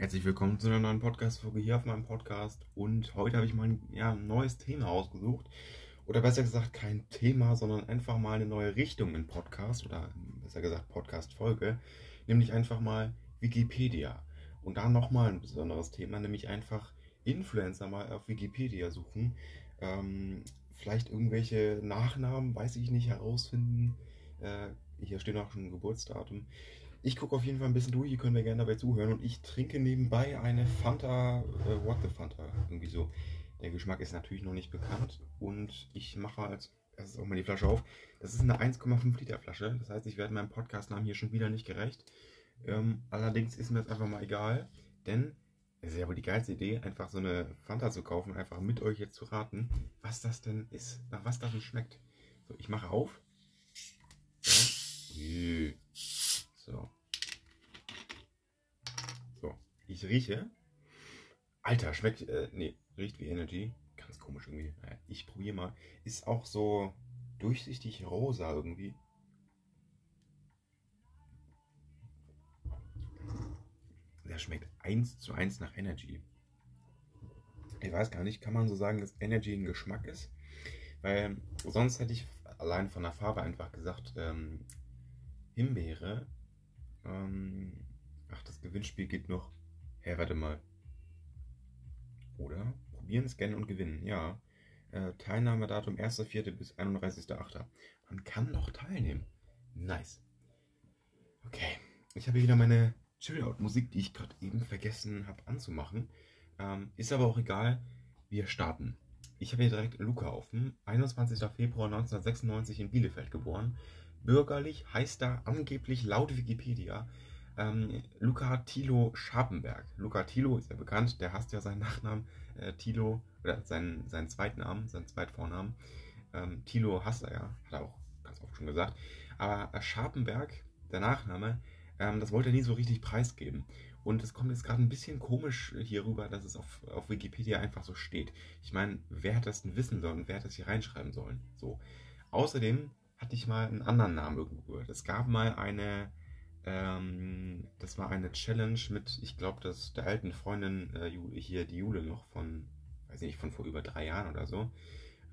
Herzlich willkommen zu einer neuen Podcast-Folge hier auf meinem Podcast. Und heute habe ich mal ein, ja, neues Thema ausgesucht. Oder besser gesagt, kein Thema, sondern einfach mal eine neue Richtung in Podcast oder besser gesagt Podcast-Folge. Nämlich einfach mal Wikipedia. Und da nochmal ein besonderes Thema, nämlich einfach Influencer mal auf Wikipedia suchen. Ähm, vielleicht irgendwelche Nachnamen, weiß ich nicht, herausfinden. Äh, hier steht auch schon ein Geburtsdatum. Ich gucke auf jeden Fall ein bisschen durch, ihr könnt mir gerne dabei zuhören. Und ich trinke nebenbei eine Fanta, äh, What the Fanta, irgendwie so. Der Geschmack ist natürlich noch nicht bekannt. Und ich mache als erstes auch mal die Flasche auf. Das ist eine 1,5 Liter Flasche. Das heißt, ich werde meinem Podcast-Namen hier schon wieder nicht gerecht. Ähm, allerdings ist mir das einfach mal egal. Denn es ist ja wohl die geilste Idee, einfach so eine Fanta zu kaufen, einfach mit euch jetzt zu raten, was das denn ist, nach was das denn schmeckt. So, ich mache auf. So. So. Ich rieche. Alter, schmeckt. Äh, nee, riecht wie Energy. Ganz komisch irgendwie. Naja, ich probiere mal. Ist auch so durchsichtig rosa irgendwie. Der schmeckt 1 zu 1 nach Energy. Ich weiß gar nicht, kann man so sagen, dass Energy ein Geschmack ist? Weil sonst hätte ich allein von der Farbe einfach gesagt, ähm, Himbeere ähm, ach, das Gewinnspiel geht noch. Hä, warte mal. Oder? Probieren, scannen und gewinnen. Ja. Äh, Teilnahmedatum 1.4. bis 31.8. Man kann noch teilnehmen. Nice. Okay. Ich habe hier wieder meine Chill-Out-Musik, die ich gerade eben vergessen habe anzumachen. Ähm, ist aber auch egal. Wir starten. Ich habe hier direkt Luca offen. 21. Februar 1996 in Bielefeld geboren. Bürgerlich heißt er angeblich laut Wikipedia ähm, Luca Thilo Scharpenberg. Luca Thilo ist ja bekannt, der hasst ja seinen Nachnamen. Äh, Thilo, oder seinen, seinen Zweitnamen, seinen Zweitvornamen. Ähm, Thilo hasst er ja, hat er auch ganz oft schon gesagt. Aber äh, Scharpenberg, der Nachname, ähm, das wollte er nie so richtig preisgeben. Und es kommt jetzt gerade ein bisschen komisch hier rüber, dass es auf, auf Wikipedia einfach so steht. Ich meine, wer hat das denn wissen sollen wer hat das hier reinschreiben sollen? So. Außerdem hatte ich mal einen anderen Namen irgendwo gehört. Es gab mal eine, ähm, das war eine Challenge mit, ich glaube, dass der alten Freundin äh, hier, die Jule noch von, weiß nicht, von vor über drei Jahren oder so.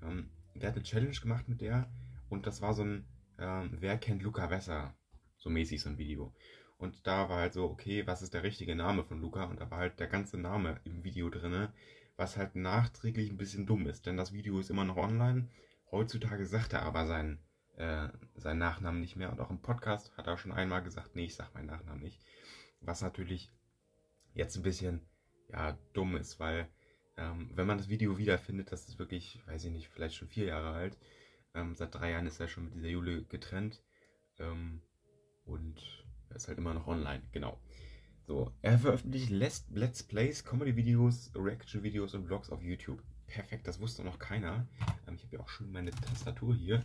Ähm, der hat eine Challenge gemacht mit der und das war so ein, ähm, wer kennt Luca besser? So mäßig so ein Video. Und da war halt so, okay, was ist der richtige Name von Luca? Und da war halt der ganze Name im Video drin, was halt nachträglich ein bisschen dumm ist, denn das Video ist immer noch online. Heutzutage sagt er aber seinen äh, seinen Nachnamen nicht mehr. Und auch im Podcast hat er schon einmal gesagt, nee, ich sag meinen Nachnamen nicht. Was natürlich jetzt ein bisschen ja, dumm ist, weil ähm, wenn man das Video wiederfindet, das ist wirklich, weiß ich nicht, vielleicht schon vier Jahre alt. Ähm, seit drei Jahren ist er schon mit dieser Jule getrennt. Ähm, und er ist halt immer noch online, genau. So, er veröffentlicht Let's, Plays, Comedy-Videos, Reaction-Videos und Vlogs auf YouTube. Perfekt, das wusste noch keiner. Ähm, ich habe ja auch schon meine Tastatur hier.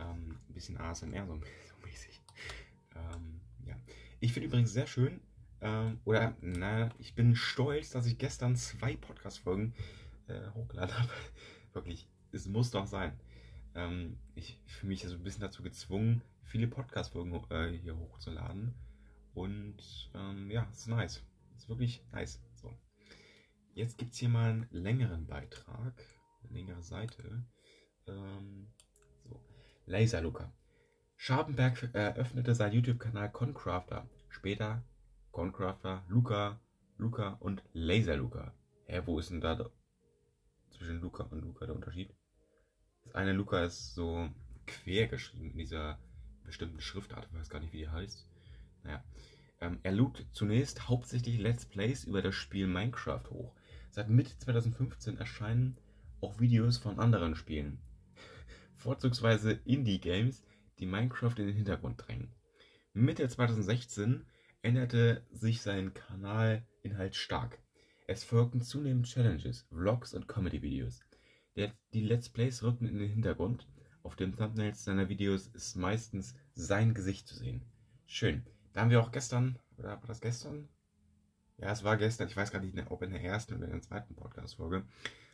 Ähm, ein bisschen ASMR, so, so mäßig. Ähm, ja. Ich finde übrigens sehr schön, ähm, oder na, ich bin stolz, dass ich gestern zwei Podcast-Folgen äh, hochgeladen habe. Wirklich, es muss doch sein. Ähm, ich fühle mich so ein bisschen dazu gezwungen, viele Podcast-Folgen äh, hier hochzuladen. Und ähm, ja, es ist nice. Es ist wirklich nice. So. Jetzt gibt es hier mal einen längeren Beitrag, eine längere Seite. Ähm, Laser Luca. Scharpenberg eröffnete seinen YouTube-Kanal Concrafter. Später Concrafter, Luca, Luca und Laser Luca. Hä, wo ist denn da zwischen Luca und Luca der Unterschied? Das eine Luca ist so quer geschrieben in dieser bestimmten Schriftart, ich weiß gar nicht, wie die heißt. Naja. Ähm, er lud zunächst hauptsächlich Let's Plays über das Spiel Minecraft hoch. Seit Mitte 2015 erscheinen auch Videos von anderen Spielen vorzugsweise Indie-Games, die Minecraft in den Hintergrund drängen. Mitte 2016 änderte sich sein Kanalinhalt stark. Es folgten zunehmend Challenges, Vlogs und Comedy-Videos. Die Let's Plays rückten in den Hintergrund. Auf den Thumbnails seiner Videos ist meistens sein Gesicht zu sehen. Schön. Da haben wir auch gestern, oder war das gestern? Ja, es war gestern, ich weiß gar nicht, ob in der ersten oder in der zweiten Podcast-Folge,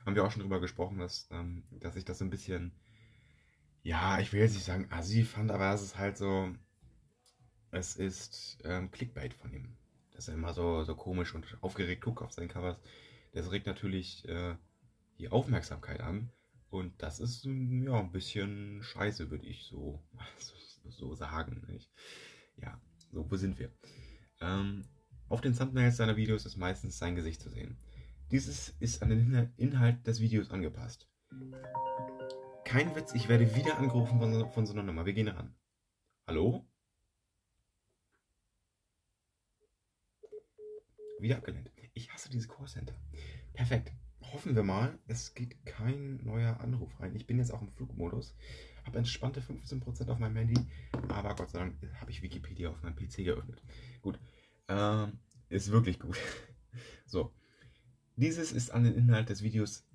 haben wir auch schon drüber gesprochen, dass, ähm, dass ich das ein bisschen ja, ich will jetzt nicht sagen assi fand, aber es ist halt so, es ist ähm, Clickbait von ihm. dass er immer so, so komisch und aufgeregt guckt auf seinen Covers. Das regt natürlich äh, die Aufmerksamkeit an. Und das ist ja ein bisschen scheiße, würde ich so, so sagen. Nicht? Ja, so, wo sind wir? Ähm, auf den Thumbnails seiner Videos ist meistens sein Gesicht zu sehen. Dieses ist an den Inhalt des Videos angepasst. Kein Witz, ich werde wieder angerufen von so, von so einer Nummer. Wir gehen ran. Hallo? Wieder abgelehnt. Ich hasse dieses Callcenter. Perfekt. Hoffen wir mal, es geht kein neuer Anruf rein. Ich bin jetzt auch im Flugmodus. Habe entspannte 15% auf meinem Handy. Aber Gott sei Dank habe ich Wikipedia auf meinem PC geöffnet. Gut. Ähm, ist wirklich gut. so. Dieses ist an den Inhalt des Videos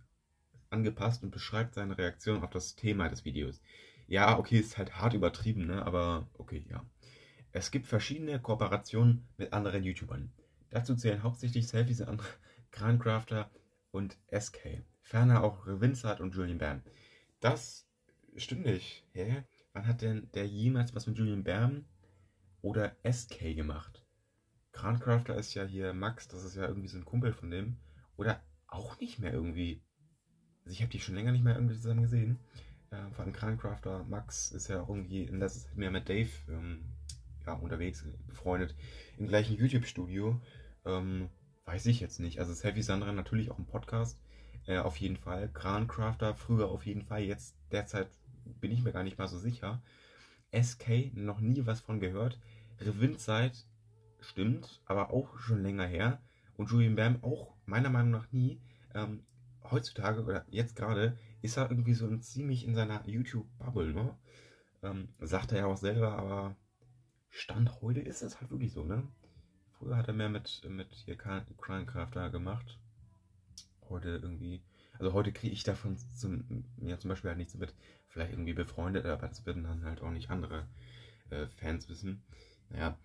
angepasst und beschreibt seine Reaktion auf das Thema des Videos. Ja, okay, ist halt hart übertrieben, ne? aber okay, ja. Es gibt verschiedene Kooperationen mit anderen YouTubern. Dazu zählen hauptsächlich Selfies an Krancrafter und SK. Ferner auch Winzart und Julian Bam. Das stimmt nicht. Hä? Wann hat denn der jemals was mit Julian Bam oder SK gemacht? Krancrafter ist ja hier Max, das ist ja irgendwie so ein Kumpel von dem. Oder auch nicht mehr irgendwie. Also ich habe die schon länger nicht mehr irgendwie zusammen gesehen. Äh, vor allem Krancrafter, Max ist ja irgendwie in letzter Zeit mehr mit Dave ähm, ja, unterwegs, befreundet, im gleichen YouTube-Studio. Ähm, weiß ich jetzt nicht. Also Selfie Sandra natürlich auch ein Podcast. Äh, auf jeden Fall. Krancrafter früher auf jeden Fall. Jetzt derzeit bin ich mir gar nicht mal so sicher. SK noch nie was von gehört. Revindzeit stimmt, aber auch schon länger her. Und Julian Bam auch meiner Meinung nach nie. Ähm, heutzutage oder jetzt gerade ist er irgendwie so ziemlich in seiner YouTube-Bubble, ne? Ähm, sagt er ja auch selber, aber Stand heute ist es halt wirklich so, ne? Früher hat er mehr mit, mit hier Cranecrafter gemacht. Heute irgendwie. Also heute kriege ich davon zum, ja, zum Beispiel halt nichts mit. Vielleicht irgendwie befreundet, aber das werden dann halt auch nicht andere äh, Fans wissen. Naja.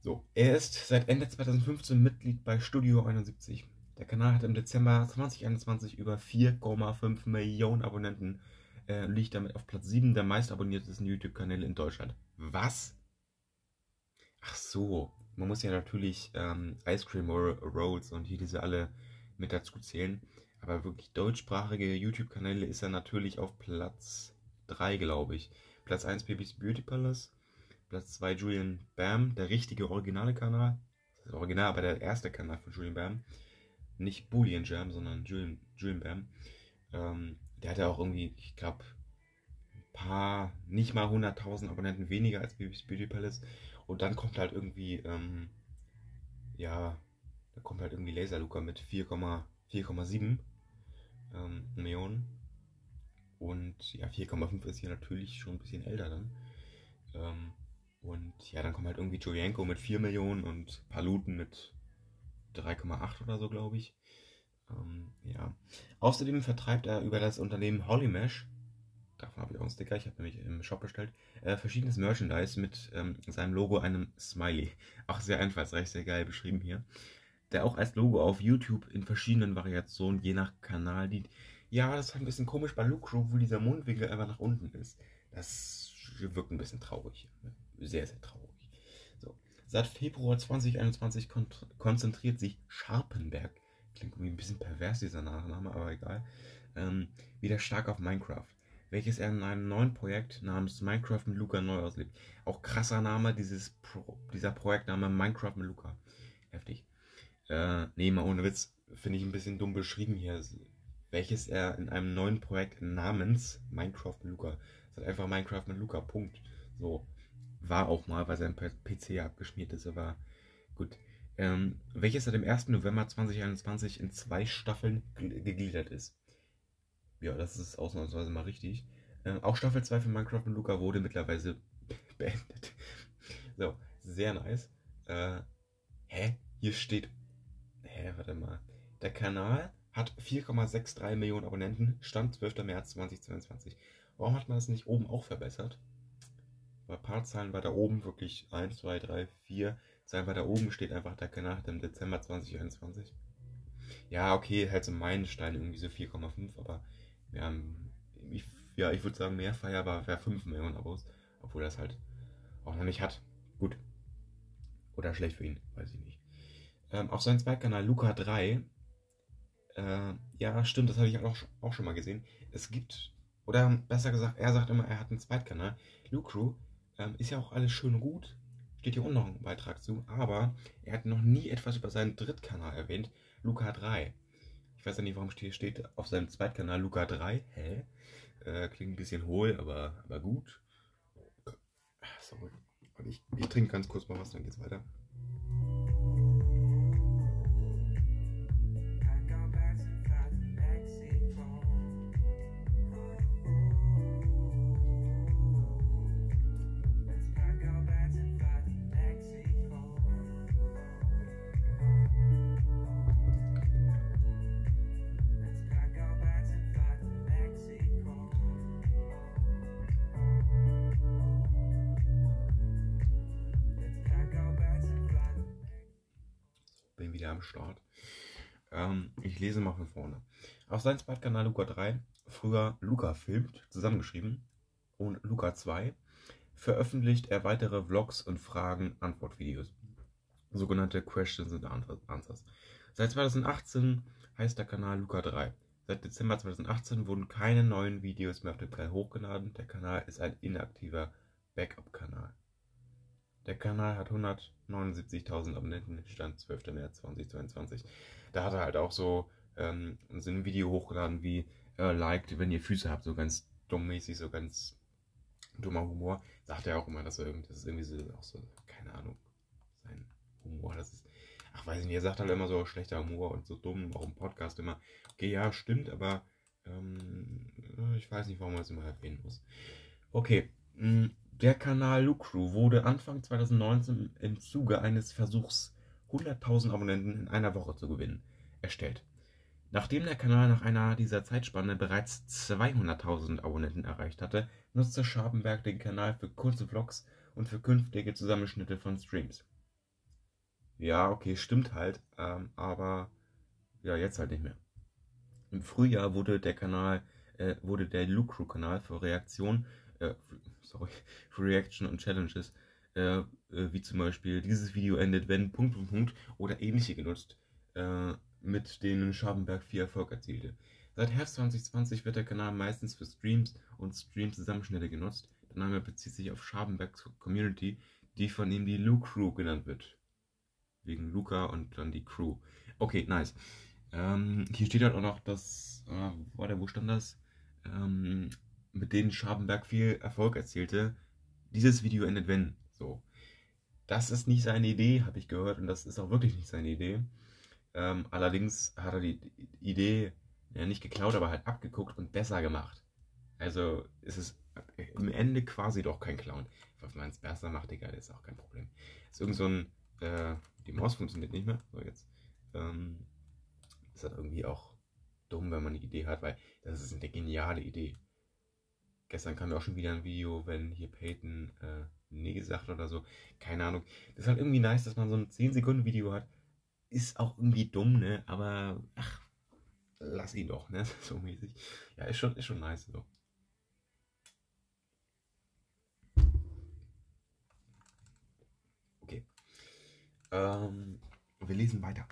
So, er ist seit Ende 2015 Mitglied bei Studio 71. Der Kanal hat im Dezember 2021 über 4,5 Millionen Abonnenten, äh, liegt damit auf Platz 7 der meistabonniertesten YouTube-Kanäle in Deutschland. Was? Ach so, man muss ja natürlich ähm, Ice Cream Rolls und hier diese alle mit dazu zählen. Aber wirklich deutschsprachige YouTube-Kanäle ist er natürlich auf Platz 3, glaube ich. Platz 1 Baby's Beauty Palace, Platz 2 Julian Bam, der richtige originale Kanal. Das ist original, aber der erste Kanal von Julian Bam nicht Boolean Jam, sondern Julian, Julian Bam. Ähm, der hatte auch irgendwie, ich glaube, ein paar, nicht mal 100.000 Abonnenten weniger als Baby's Beauty Palace. Und dann kommt halt irgendwie, ähm, ja, da kommt halt irgendwie Laser Luca mit 4,7 ähm, Millionen. Und ja, 4,5 ist hier natürlich schon ein bisschen älter dann. Ähm, und ja, dann kommt halt irgendwie Julienko mit 4 Millionen und Paluten mit 3,8 oder so, glaube ich. Ähm, ja. Außerdem vertreibt er über das Unternehmen Hollymesh, davon habe ich auch einen Sticker, ich habe nämlich im Shop bestellt, äh, verschiedenes Merchandise mit ähm, seinem Logo, einem Smiley. Auch sehr einfallsreich, sehr geil beschrieben hier. Der auch als Logo auf YouTube in verschiedenen Variationen, je nach Kanal dient. Ja, das ist ein bisschen komisch bei Lucro, wo dieser Mundwinkel einfach nach unten ist. Das wirkt ein bisschen traurig. Sehr, sehr traurig. Seit Februar 2021 kon konzentriert sich Scharpenberg, klingt irgendwie ein bisschen pervers dieser Nachname, aber egal, ähm, wieder stark auf Minecraft, welches er in einem neuen Projekt namens Minecraft mit Luca neu auslebt. Auch krasser Name, dieses Pro dieser Projektname Minecraft mit Luca. Heftig. Äh, nee, mal ohne Witz, finde ich ein bisschen dumm beschrieben hier, welches er in einem neuen Projekt namens Minecraft mit Luca. Das ist halt einfach Minecraft mit Luca, Punkt. So. War auch mal, weil sein PC abgeschmiert ist, aber gut. Ähm, welches seit dem 1. November 2021 in zwei Staffeln gegliedert ist. Ja, das ist ausnahmsweise mal richtig. Ähm, auch Staffel 2 von Minecraft und Luca wurde mittlerweile beendet. so, sehr nice. Äh, hä? Hier steht. Hä, warte mal. Der Kanal hat 4,63 Millionen Abonnenten, Stand 12. März 2022. Warum hat man das nicht oben auch verbessert? Bei Paarzahlen weiter oben wirklich 1, 2, 3, 4 Zahlen weiter oben steht einfach der Kanal im Dezember 2021. Ja, okay, halt so Meilenstein irgendwie so 4,5, aber wir haben, ich, ja, ich würde sagen, mehr feierbar wäre 5 Millionen Abos, obwohl das halt auch noch nicht hat. Gut. Oder schlecht für ihn, weiß ich nicht. Ähm, auf seinem Zweitkanal Luca 3. Äh, ja, stimmt, das habe ich auch, auch schon mal gesehen. Es gibt, oder besser gesagt, er sagt immer, er hat einen Zweitkanal. Lucru ähm, ist ja auch alles schön gut. Steht hier unten noch ein Beitrag zu. Aber er hat noch nie etwas über seinen Drittkanal erwähnt. Luca 3. Ich weiß ja nicht, warum hier steht auf seinem Zweitkanal Luca 3. Hä? Äh, klingt ein bisschen hohl, aber, aber gut. Sorry. Ich, ich trinke ganz kurz mal was, dann geht's weiter. Am Start. Ähm, ich lese mal von vorne. Auf seinem Zweitkanal Luca 3, früher Luca filmt, zusammengeschrieben, und Luca 2, veröffentlicht er weitere Vlogs und Fragen-Antwort-Videos. Sogenannte Questions and Answers. Seit 2018 heißt der Kanal Luca 3. Seit Dezember 2018 wurden keine neuen Videos mehr auf dem Kanal hochgeladen. Der Kanal ist ein inaktiver Backup-Kanal. Der Kanal hat 179.000 Abonnenten, Stand 12. März 2022. Da hat er halt auch so, ähm, so ein Video hochgeladen wie äh, liked, wenn ihr Füße habt, so ganz dummmäßig, so ganz dummer Humor. Sagt er auch immer, dass er irgendwie, das ist irgendwie so, auch so, keine Ahnung, sein Humor, das ist, ach weiß ich nicht, er sagt halt immer so schlechter Humor und so dumm, auch im Podcast immer. Okay, ja, stimmt, aber ähm, ich weiß nicht, warum man das immer erwähnen muss. Okay, mh, mm, der Kanal Lucru wurde Anfang 2019 im Zuge eines Versuchs, 100.000 Abonnenten in einer Woche zu gewinnen, erstellt. Nachdem der Kanal nach einer dieser Zeitspanne bereits 200.000 Abonnenten erreicht hatte, nutzte Schabenberg den Kanal für kurze Vlogs und für künftige Zusammenschnitte von Streams. Ja, okay, stimmt halt, ähm, aber ja, jetzt halt nicht mehr. Im Frühjahr wurde der Kanal, äh, wurde der Lucru-Kanal für Reaktionen äh, sorry, für Reaction und Challenges, äh, äh, wie zum Beispiel dieses Video endet, wenn Punkt, Punkt, Punkt oder ähnliche genutzt, äh, mit denen Schabenberg viel Erfolg erzielte. Seit Herbst 2020 wird der Kanal meistens für Streams und Stream-Zusammenschnitte genutzt. Der Name bezieht sich auf Schabenbergs Community, die von ihm die Lu Crew genannt wird. Wegen Luca und dann die Crew. Okay, nice. Ähm, hier steht halt auch noch, dass, äh, warte, wo stand das? Ähm, mit denen Schabenberg viel Erfolg erzielte. Dieses Video endet wenn. So. Das ist nicht seine Idee, habe ich gehört, und das ist auch wirklich nicht seine Idee. Ähm, allerdings hat er die Idee ja, nicht geklaut, aber halt abgeguckt und besser gemacht. Also ist es im Ende quasi doch kein Clown. Was man es besser macht, egal, ist auch kein Problem. Ist irgend so ein, äh, die Maus funktioniert nicht mehr, so jetzt. Ähm, ist halt irgendwie auch dumm, wenn man eine Idee hat, weil das ist eine geniale Idee. Gestern kam ja auch schon wieder ein Video, wenn hier Peyton äh, Nee gesagt oder so. Keine Ahnung. Das ist halt irgendwie nice, dass man so ein 10-Sekunden-Video hat. Ist auch irgendwie dumm, ne? Aber ach, lass ihn doch, ne? So mäßig. Ja, ist schon, ist schon nice so. Okay. Ähm, wir lesen weiter.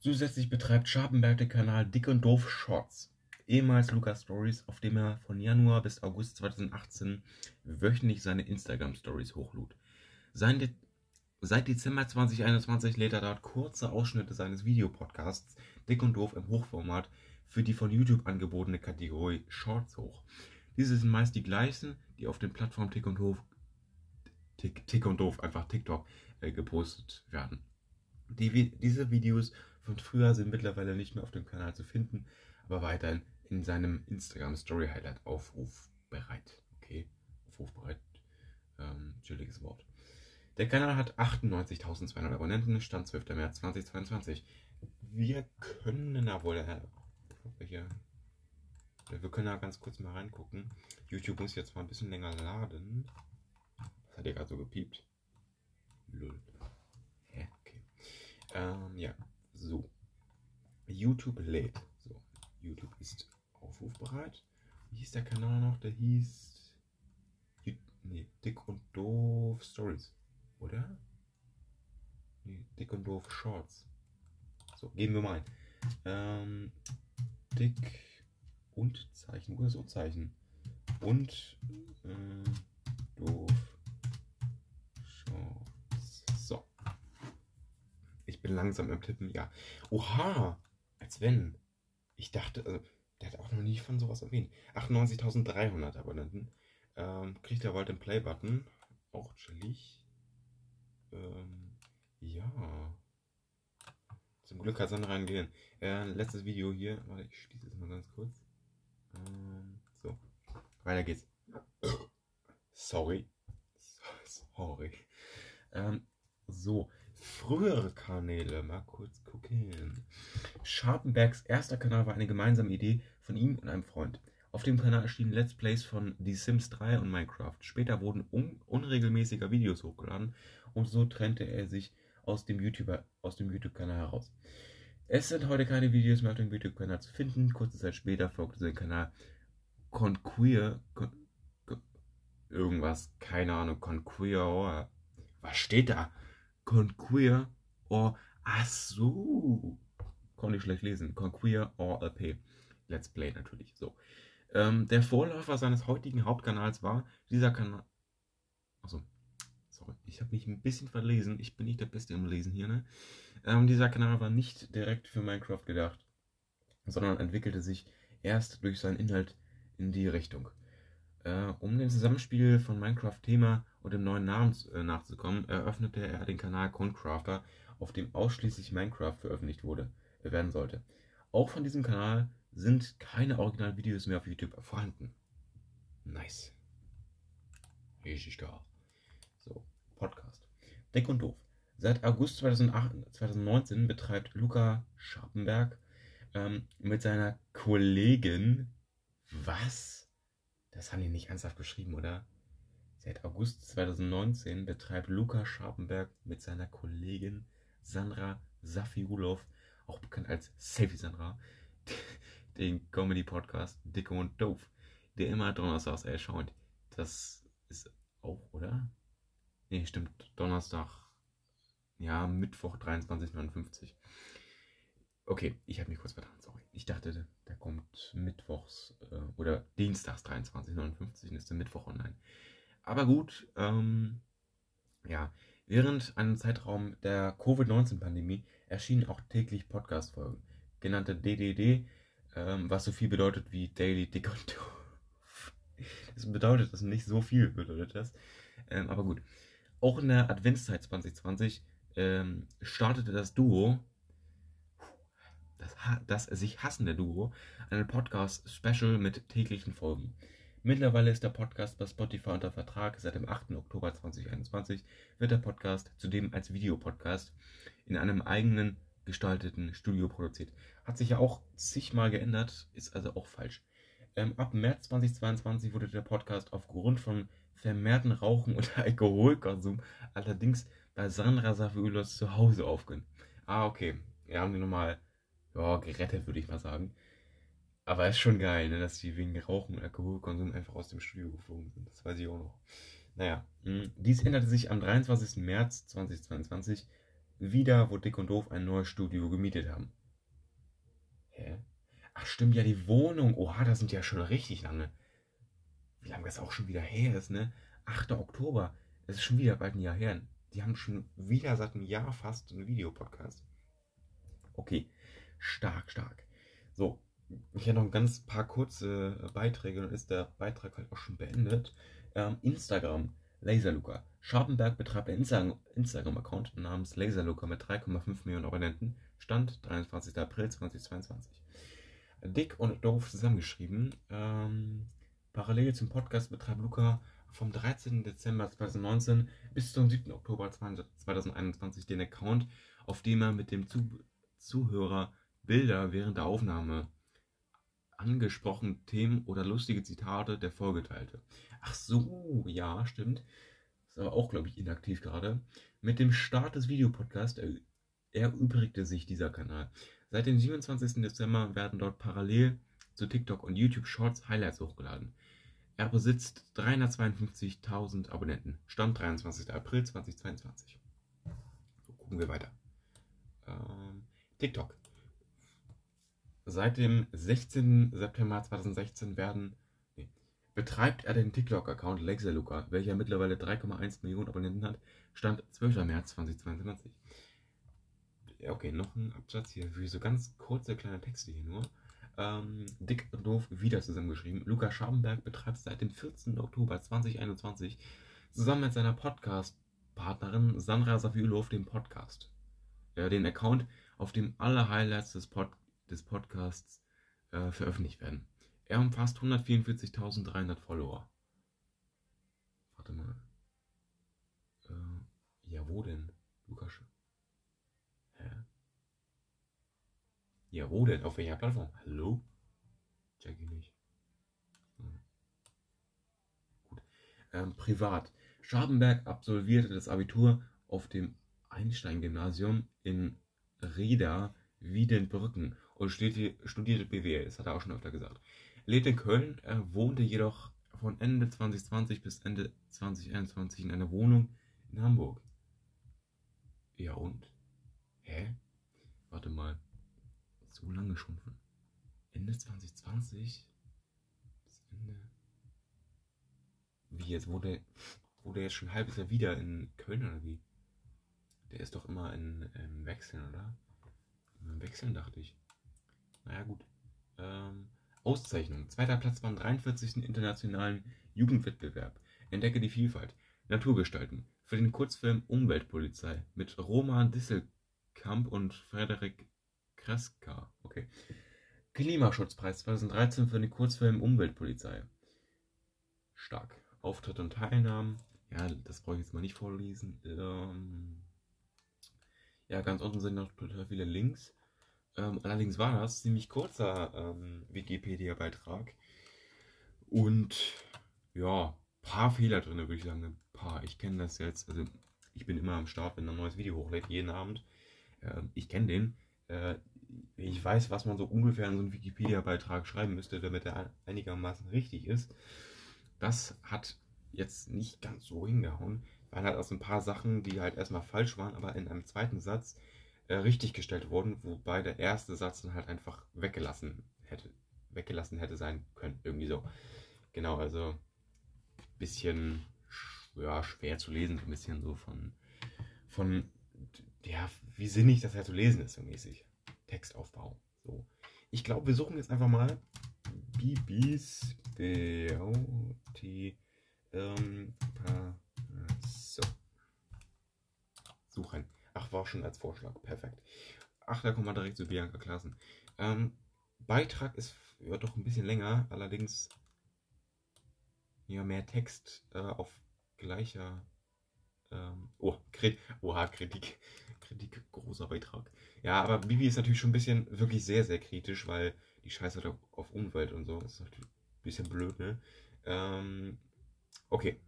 Zusätzlich betreibt Scharpenberg den Kanal Dick und Doof Shorts ehemals Lukas Stories, auf dem er von Januar bis August 2018 wöchentlich seine Instagram Stories hochlud. De Seit Dezember 2021 lädt er dort kurze Ausschnitte seines Videopodcasts Dick und Doof im Hochformat für die von YouTube angebotene Kategorie Shorts hoch. Diese sind meist die gleichen, die auf den Plattformen Tick und Doof, Tick, Tick und Doof, einfach TikTok, äh, gepostet werden. Die, diese Videos von früher sind mittlerweile nicht mehr auf dem Kanal zu finden, aber weiterhin in seinem Instagram Story Highlight aufrufbereit. Okay, aufrufbereit. Ähm, chilliges Wort. Der Kanal hat 98.200 Abonnenten, Stand 12. März 2022. Wir können da wohl, äh, welche, wir können da ganz kurz mal reingucken. YouTube muss jetzt mal ein bisschen länger laden. Was hat ihr gerade so gepiept? Lull. Hä? Okay. Ähm, ja, so. YouTube lädt. So, YouTube ist aufrufbereit. Wie hieß der Kanal noch? Der hieß. Nee, Dick und Doof Stories. Oder? Nee, dick und doof Shorts. So, geben wir mal ein. Ähm, dick und Zeichen. Ist das Zeichen? Und äh, doof Shorts. So. Ich bin langsam im Tippen, ja. Oha! Als wenn. Ich dachte, also, der hat auch noch nie von sowas erwähnt. 98.300 Abonnenten. Ähm, kriegt er bald den Play-Button. Auch chillig. Ähm, ja. Zum Glück hat Sandra ein Gehirn. Äh, letztes Video hier. Warte, ich schließe es mal ganz kurz. Ähm, so. Weiter geht's. Sorry. Sorry. Ähm, so. Frühere Kanäle. Mal kurz gucken. Scharpenbergs erster Kanal war eine gemeinsame Idee von ihm und einem Freund. Auf dem Kanal erschienen Let's Plays von The Sims 3 und Minecraft. Später wurden un unregelmäßiger Videos hochgeladen und so trennte er sich aus dem YouTuber, aus YouTube-Kanal heraus. Es sind heute keine Videos mehr auf dem YouTube-Kanal zu finden. Kurze Zeit später folgte sein Kanal Conqueer. Con, irgendwas, keine Ahnung, Conqueer or. Was steht da? Conqueer or. Ach so. Konnte ich schlecht lesen. Conqueer or LP. Let's Play natürlich. So. Ähm, der Vorläufer seines heutigen Hauptkanals war dieser Kanal. Achso, sorry, ich habe mich ein bisschen verlesen. Ich bin nicht der Beste im Lesen hier, ne? Ähm, dieser Kanal war nicht direkt für Minecraft gedacht, sondern entwickelte sich erst durch seinen Inhalt in die Richtung. Äh, um dem Zusammenspiel von Minecraft-Thema und dem neuen Namen äh, nachzukommen, eröffnete er den Kanal Concrafter, auf dem ausschließlich Minecraft veröffentlicht wurde, äh, werden sollte. Auch von diesem Kanal sind keine Originalvideos mehr auf YouTube vorhanden. Nice. Richtig geil. So, Podcast. Dick und doof. Seit August 2008, 2019 betreibt Luca Scharpenberg ähm, mit seiner Kollegin. Was? Das haben die nicht ernsthaft geschrieben, oder? Seit August 2019 betreibt Luca Scharpenberg mit seiner Kollegin Sandra Safiulov, auch bekannt als Selfie Sandra, den Comedy-Podcast Dicke und Doof, der immer donnerstags erscheint. Das ist auch, oder? Nee, stimmt. Donnerstag. Ja, Mittwoch 23,59. Okay, ich habe mich kurz vertan, sorry. Ich dachte, der kommt mittwochs äh, oder dienstags 23,59 und ist der Mittwoch online. Aber gut, ähm, ja, während einem Zeitraum der Covid-19-Pandemie erschienen auch täglich Podcast-Folgen, genannte DDD, ähm, was so viel bedeutet wie Daily Dick und Doof. Das bedeutet das nicht so viel, bedeutet das. Ähm, aber gut. Auch in der Adventszeit 2020 ähm, startete das Duo, das, das sich hassende Duo, einen Podcast-Special mit täglichen Folgen. Mittlerweile ist der Podcast bei Spotify unter Vertrag. Seit dem 8. Oktober 2021 wird der Podcast zudem als Videopodcast in einem eigenen gestalteten Studio produziert. Hat sich ja auch zigmal geändert, ist also auch falsch. Ähm, ab März 2022 wurde der Podcast aufgrund von vermehrten Rauchen und Alkoholkonsum allerdings bei Sandra Safiulos zu Hause aufgenommen. Ah, okay. Wir haben die nochmal ja, gerettet, würde ich mal sagen. Aber ist schon geil, ne, dass die wegen Rauchen und Alkoholkonsum einfach aus dem Studio geflogen sind. Das weiß ich auch noch. Naja, mh, dies änderte sich am 23. März 2022 wieder, wo Dick und Doof ein neues Studio gemietet haben. Hä? Ach stimmt, ja, die Wohnung. Oha, das sind ja schon richtig lange. Wie lange das auch schon wieder her ist, ne? 8. Oktober. Das ist schon wieder bald ein Jahr her. Die haben schon wieder seit einem Jahr fast einen Videopodcast. Okay, stark, stark. So, ich habe noch ein ganz paar kurze Beiträge, dann ist der Beitrag halt auch schon beendet. Ähm, Instagram, Laserluca. Scharpenberg betreibt einen Instagram-Account namens Laserluca mit 3,5 Millionen Abonnenten. Stand 23. April 2022. Dick und Doof zusammengeschrieben. Ähm, parallel zum Podcast betreibt Luca vom 13. Dezember 2019 bis zum 7. Oktober 2021 den Account, auf dem er mit dem Zu Zuhörer Bilder während der Aufnahme angesprochen Themen oder lustige Zitate der Folge teilte. Ach so, ja, stimmt. Ist aber auch, glaube ich, inaktiv gerade. Mit dem Start des Videopodcasts erübrigte sich dieser Kanal. Seit dem 27. Dezember werden dort parallel zu TikTok und YouTube Shorts Highlights hochgeladen. Er besitzt 352.000 Abonnenten. Stand 23. April 2022. So gucken wir weiter. Ähm, TikTok. Seit dem 16. September 2016 werden nee, betreibt er den TikTok-Account Lexeluca, welcher mittlerweile 3,1 Millionen Abonnenten hat, stand 12. März 2022. Ja, okay, noch ein Absatz hier für so ganz kurze kleine Texte hier nur. Ähm, dick und doof wieder zusammengeschrieben. Luca Schabenberg betreibt seit dem 14. Oktober 2021 zusammen mit seiner Podcast-Partnerin Sandra Safiulov den Podcast. Äh, den Account, auf dem alle Highlights des, Pod des Podcasts äh, veröffentlicht werden. Er umfasst 144.300 Follower. Warte mal. Äh, ja, wo denn? Lukas. Hä? Ja, wo denn? Auf welcher Plattform? Hallo? Check ich nicht. Hm. Gut. Ähm, privat. Schabenberg absolvierte das Abitur auf dem Einstein-Gymnasium in Rieda, Wiedenbrücken und studierte BWL. Das hat er auch schon öfter gesagt. Lebt in Köln, er wohnte jedoch von Ende 2020 bis Ende 2021 in einer Wohnung in Hamburg. Ja und? Hä? Warte mal. So lange schon von Ende 2020 bis Ende. Wie jetzt? Wurde, wurde jetzt schon ein halbes Jahr wieder in Köln oder wie? Der ist doch immer in, in Wechseln, oder? Im Wechseln dachte ich. Naja, gut. Ähm, Auszeichnung. Zweiter Platz beim 43. internationalen Jugendwettbewerb. Entdecke die Vielfalt. Naturgestalten. Für den Kurzfilm Umweltpolizei mit Roman Disselkamp und Frederik Kreska. Okay. Klimaschutzpreis 2013 für den Kurzfilm Umweltpolizei. Stark. Auftritt und Teilnahmen. Ja, das brauche ich jetzt mal nicht vorlesen. Ähm, ja, ganz unten sind noch total viele Links. Ähm, allerdings war das ziemlich kurzer ähm, Wikipedia-Beitrag. Und ja, paar Fehler drin, würde ich sagen. Ein paar. Ich kenne das jetzt. Also ich bin immer am Start, wenn ein neues Video hochlädt, jeden Abend. Äh, ich kenne den. Äh, ich weiß, was man so ungefähr in so einen Wikipedia-Beitrag schreiben müsste, damit er einigermaßen richtig ist. Das hat jetzt nicht ganz so hingehauen waren halt aus ein paar Sachen, die halt erstmal falsch waren, aber in einem zweiten Satz äh, richtig gestellt wurden, wobei der erste Satz dann halt einfach weggelassen hätte, weggelassen hätte sein können. Irgendwie so. Genau, also ein bisschen ja, schwer zu lesen, ein bisschen so von, von ja, wie sinnig das halt zu lesen ist, so mäßig. Textaufbau. So. Ich glaube, wir suchen jetzt einfach mal Bibis Beauty ähm, so. Suchen. Ach, war schon als Vorschlag. Perfekt. Ach, da kommen wir direkt zu Bianca Klassen. Ähm, Beitrag ist ja doch ein bisschen länger, allerdings ja mehr Text äh, auf gleicher. Ähm, oh, Krit Oha, Kritik. Kritik, großer Beitrag. Ja, aber Bibi ist natürlich schon ein bisschen wirklich sehr, sehr kritisch, weil die Scheiße auf, auf Umwelt und so. Das ist natürlich ein bisschen blöd, ne? Ähm, okay.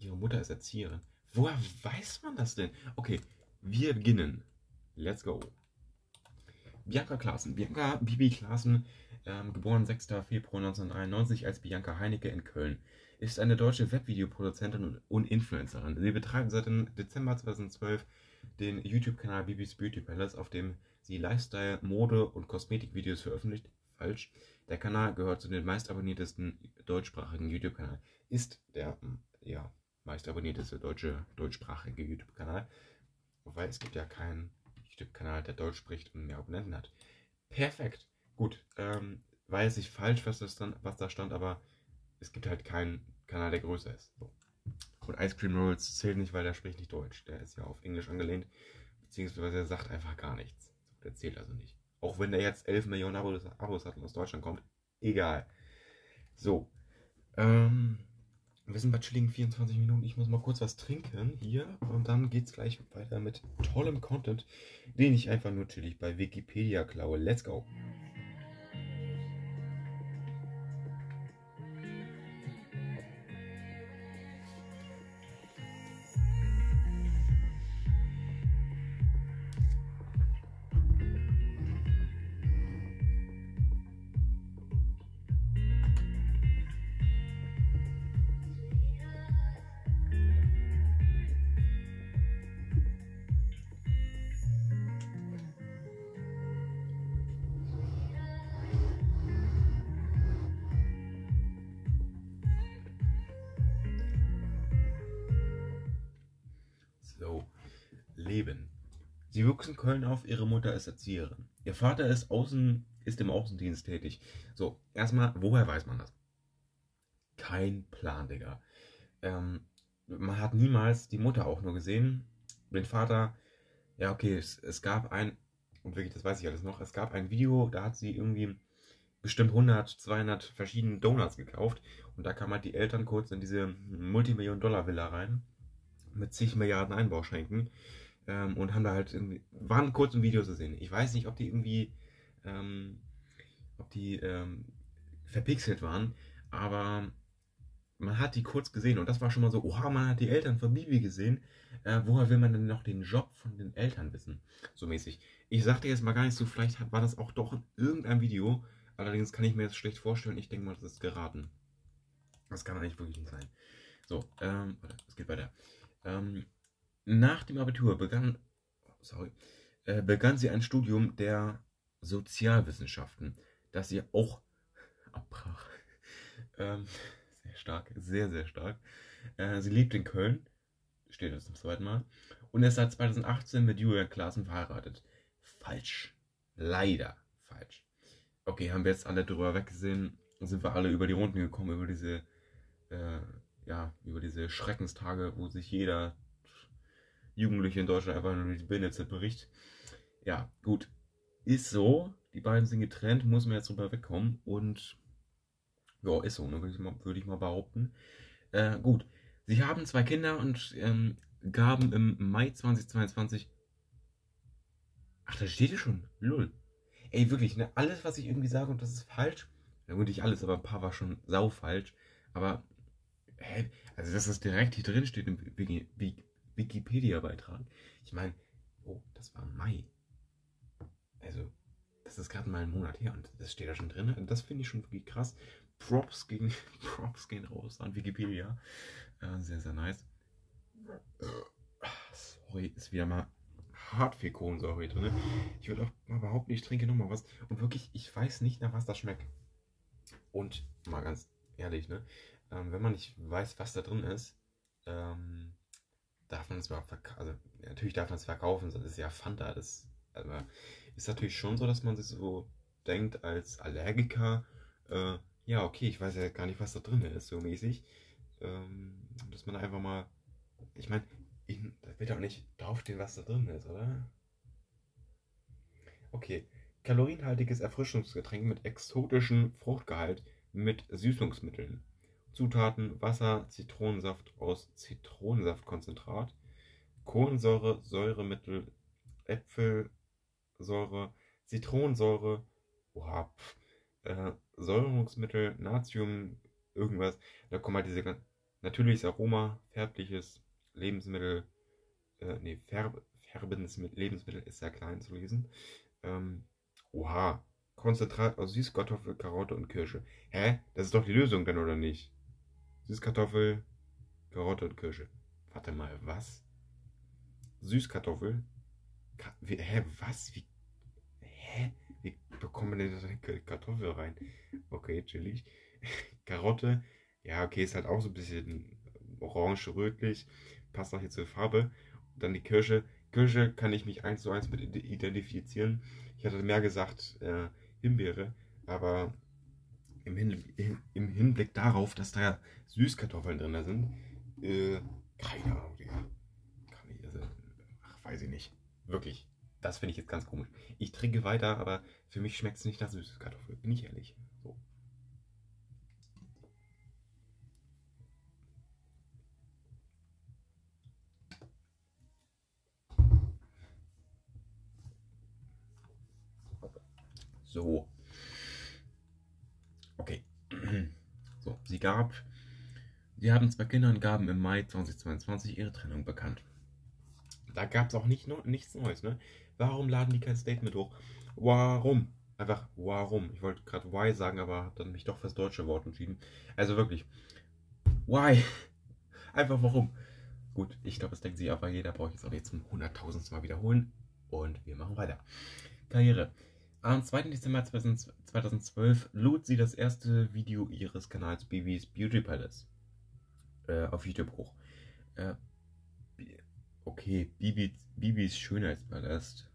Ihre Mutter ist Erzieherin. Woher weiß man das denn? Okay, wir beginnen. Let's go. Bianca Klaassen. Bianca Bibi Klaassen, ähm, geboren 6. Februar 1993 als Bianca Heinecke in Köln, ist eine deutsche Webvideoproduzentin und Influencerin. Sie betreibt seit dem Dezember 2012 den YouTube-Kanal Bibis Beauty Palace, auf dem sie Lifestyle, Mode und Kosmetikvideos veröffentlicht. Falsch. Der Kanal gehört zu den meistabonniertesten deutschsprachigen YouTube-Kanal. Ist der, ja, meist abonnierteste deutsche deutschsprachige YouTube-Kanal. Weil es gibt ja keinen YouTube-Kanal, der Deutsch spricht und mehr Abonnenten hat. Perfekt. Gut. Ähm, jetzt nicht falsch, was, das dann, was da stand, aber es gibt halt keinen Kanal, der größer ist. So. Und Ice Cream Rolls zählt nicht, weil der spricht nicht Deutsch. Der ist ja auf Englisch angelehnt, beziehungsweise er sagt einfach gar nichts. Der zählt also nicht. Auch wenn der jetzt 11 Millionen Abos hat und aus Deutschland kommt. Egal. So. Ähm, wir sind bei chilligen 24 Minuten. Ich muss mal kurz was trinken hier und dann geht's gleich weiter mit tollem Content, den ich einfach nur chillig bei Wikipedia klaue. Let's go! Sie wuchs in Köln auf, ihre Mutter ist Erzieherin. Ihr Vater ist, außen, ist im Außendienst tätig. So, erstmal, woher weiß man das? Kein Plan, Digga. Ähm, man hat niemals die Mutter auch nur gesehen. Den Vater, ja, okay, es, es gab ein, und wirklich, das weiß ich alles noch, es gab ein Video, da hat sie irgendwie bestimmt 100, 200 verschiedene Donuts gekauft. Und da kamen halt die Eltern kurz in diese Multimillion-Dollar-Villa rein. Mit zig Milliarden Einbauschränken. Ähm, und haben da halt irgendwie, waren kurz im Video zu sehen. Ich weiß nicht, ob die irgendwie, ähm, ob die ähm, verpixelt waren, aber man hat die kurz gesehen und das war schon mal so, oha, man hat die Eltern von Bibi gesehen. Äh, woher will man denn noch den Job von den Eltern wissen? So mäßig. Ich sagte jetzt mal gar nicht so, vielleicht war das auch doch in irgendeinem Video. Allerdings kann ich mir jetzt schlecht vorstellen, ich denke mal, das ist geraten. Das kann eigentlich wirklich nicht sein. So, ähm, es geht weiter. Ähm, nach dem Abitur begann, sorry, äh, begann sie ein Studium der Sozialwissenschaften, das sie auch abbrach. ähm, sehr stark, sehr, sehr stark. Äh, sie lebt in Köln, steht das zum zweiten Mal, und ist seit 2018 mit Julian Klaassen verheiratet. Falsch. Leider falsch. Okay, haben wir jetzt alle drüber weggesehen, sind wir alle über die Runden gekommen, über diese, äh, ja, über diese Schreckenstage, wo sich jeder Jugendliche in Deutschland einfach nur die Birne zerbricht. Ja, gut. Ist so. Die beiden sind getrennt, muss man jetzt drüber wegkommen. Und ja, ist so, ne, würde ich, mal, würd ich mal behaupten. Äh, gut. Sie haben zwei Kinder und ähm, gaben im Mai 2022. Ach, da steht es schon. Lull. Ey, wirklich, ne? Alles, was ich irgendwie sage und das ist falsch. Na gut, nicht alles, aber ein paar war schon sau falsch. Aber, hä? Also, dass das direkt hier drin steht im Wikipedia-Beitrag. Ich meine, oh, das war Mai. Also, das ist gerade mal ein Monat her und das steht da schon drin. Das finde ich schon wirklich krass. Props, gegen, Props gehen raus an Wikipedia. Äh, sehr, sehr nice. Sorry, ist wieder mal Hartfee-Kohlensäure drin. Ich würde auch mal behaupten, ich trinke nochmal was. Und wirklich, ich weiß nicht, nach was das schmeckt. Und mal ganz ehrlich, ne? Ähm, wenn man nicht weiß, was da drin ist, ähm, darf man es mal verkaufen. Also, natürlich darf man es verkaufen, das ist ja Fanta. Das also, ist natürlich schon so, dass man sich so denkt, als Allergiker, äh, ja, okay, ich weiß ja gar nicht, was da drin ist, so mäßig. Ähm, dass man einfach mal. Ich meine, da wird auch nicht draufstehen, was da drin ist, oder? Okay. Kalorienhaltiges Erfrischungsgetränk mit exotischem Fruchtgehalt mit Süßungsmitteln. Zutaten: Wasser, Zitronensaft aus Zitronensaftkonzentrat, Kohlensäure, Säuremittel, Äpfelsäure, Zitronensäure, oha, äh, Säurungsmittel, Natrium, irgendwas. Da kommen halt diese natürliches Aroma, färbliches Lebensmittel, äh, nee, Färb, färbendes Lebensmittel ist sehr klein zu lesen. Ähm, oha, Konzentrat aus Süßkartoffel, Karotte und Kirsche. Hä? Das ist doch die Lösung dann, oder nicht? Süßkartoffel, Karotte und Kirsche. Warte mal, was? Süßkartoffel? Ka wie, hä, was? Wie? Hä? Wie bekommen wir denn da Kartoffel rein? Okay, chillig. Karotte, ja, okay, ist halt auch so ein bisschen orange-rötlich. Passt auch hier zur Farbe. Und dann die Kirsche. Kirsche kann ich mich eins zu eins mit identifizieren. Ich hatte mehr gesagt äh, Himbeere, aber im, Hin im, Hinblick darauf, dass da Süßkartoffeln drin sind, äh, keine Ahnung, Digga. Kann ich, also, ach, weiß ich nicht. Wirklich. Das finde ich jetzt ganz komisch. Ich trinke weiter, aber für mich schmeckt es nicht nach Süßkartoffel. Bin ich ehrlich. So. So. So, sie gab. Sie haben zwei Kinder und gaben im Mai 2022 ihre Trennung bekannt. Da gab es auch nicht, nichts Neues, ne? Warum laden die kein Statement hoch? Warum? Einfach, warum? Ich wollte gerade why sagen, aber habe dann mich doch fürs deutsche Wort entschieden. Also wirklich, why? Einfach warum? Gut, ich glaube, das denkt sich aber jeder, brauche ich jetzt auch jetzt zum hunderttausendsten Mal wiederholen. Und wir machen weiter. Karriere. Am 2. Dezember 2012 lud sie das erste Video ihres Kanals Bibis Beauty Palace äh, auf YouTube hoch. Äh, okay, Bibi, Bibis Schönheitspalast.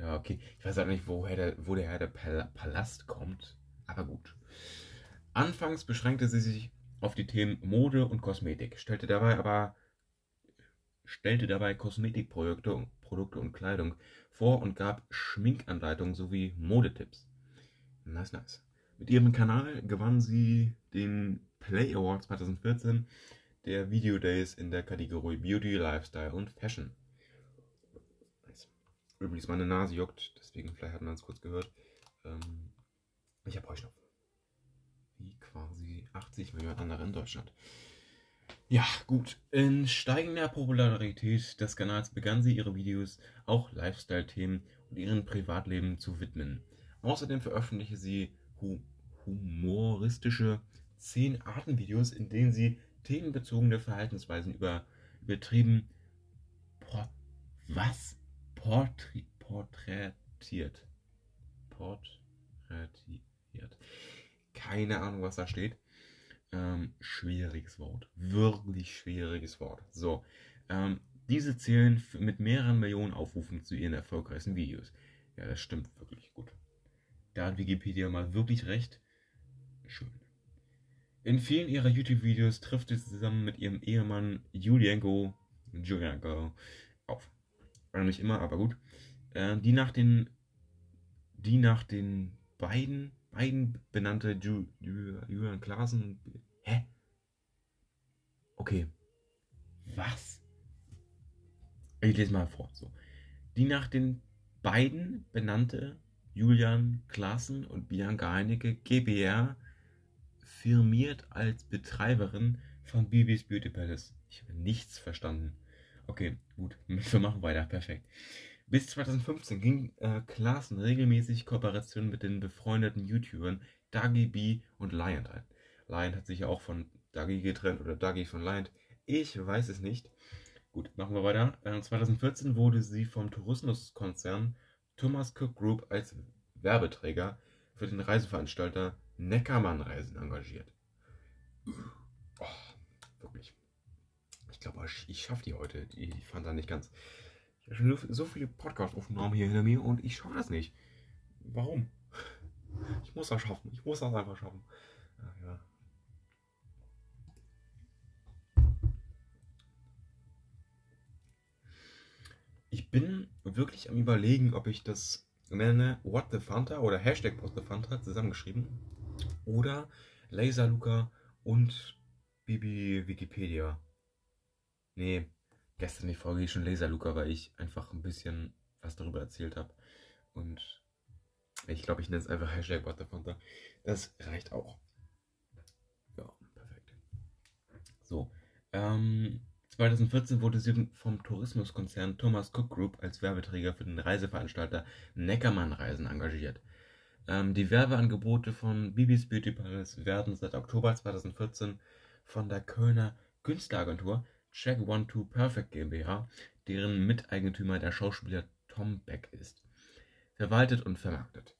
Ja, okay. Ich weiß auch nicht, woher der, woher der Palast kommt. Aber gut. Anfangs beschränkte sie sich auf die Themen Mode und Kosmetik, stellte dabei aber stellte dabei Kosmetikprodukte Produkte und Kleidung vor und gab Schminkanleitungen sowie Modetipps. Nice, nice. Mit ihrem Kanal gewann sie den Play Award 2014 der Video Days in der Kategorie Beauty, Lifestyle und Fashion. Übrigens, meine Nase juckt, deswegen vielleicht hat man es kurz gehört. Ähm, ich habe Heuschnupfen. Wie quasi 80 Millionen andere in Deutschland. Ja, gut. In steigender Popularität des Kanals begann sie ihre Videos auch Lifestyle-Themen und ihrem Privatleben zu widmen. Außerdem veröffentlichte sie hu humoristische 10-Arten-Videos, in denen sie themenbezogene Verhaltensweisen über übertrieben Por was? Porträt porträtiert. Porträtiert. Keine Ahnung, was da steht. Ähm, schwieriges Wort. Wirklich schwieriges Wort. So. Ähm, diese zählen mit mehreren Millionen Aufrufen zu ihren erfolgreichsten Videos. Ja, das stimmt wirklich gut. Da hat Wikipedia mal wirklich recht. Schön. In vielen ihrer YouTube-Videos trifft sie zusammen mit ihrem Ehemann Julienko, Julienko auf. Also nicht immer, aber gut. Äh, die nach den, die nach den beiden beiden benannte Ju, Ju, Julian Klaassen. Hä? Okay. Was? Ich lese mal vor. So. Die nach den beiden benannte Julian Klaassen und Bianca Heinecke GBR firmiert als Betreiberin von Bibis Beauty Palace. Ich habe nichts verstanden. Okay, gut, wir machen weiter. Perfekt. Bis 2015 ging äh, Klaassen regelmäßig Kooperationen mit den befreundeten YouTubern Dagi B und Lion ein. Lion hat sich ja auch von Dagi getrennt oder Dagi von Lion. Ich weiß es nicht. Gut, machen wir weiter. Äh, 2014 wurde sie vom Tourismuskonzern Thomas Cook Group als Werbeträger für den Reiseveranstalter Neckermann Reisen engagiert. Oh, wirklich. Ich glaube, ich, schaffe die heute. Ich fand da nicht ganz. Ich habe schon so viele Podcast-Aufnahmen hier hinter mir und ich schaffe das nicht. Warum? Ich muss das schaffen. Ich muss das einfach schaffen. Ach, ja. Ich bin wirklich am überlegen, ob ich das nenne What the Fanta oder Hashtag What the Fanta zusammengeschrieben oder Laser Luca und Bibi Wikipedia. Nee, gestern die Folge schon Laser Luca, weil ich einfach ein bisschen was darüber erzählt habe. Und ich glaube, ich nenne es einfach Hashtag Fanta. Das reicht auch. Ja, perfekt. So. Ähm, 2014 wurde sie vom Tourismuskonzern Thomas Cook Group als Werbeträger für den Reiseveranstalter Neckermann Reisen engagiert. Ähm, die Werbeangebote von Bibis Beauty Palace werden seit Oktober 2014 von der Kölner Künstleragentur Check One Two Perfect GmbH, deren Miteigentümer der Schauspieler Tom Beck ist. Verwaltet und vermarktet.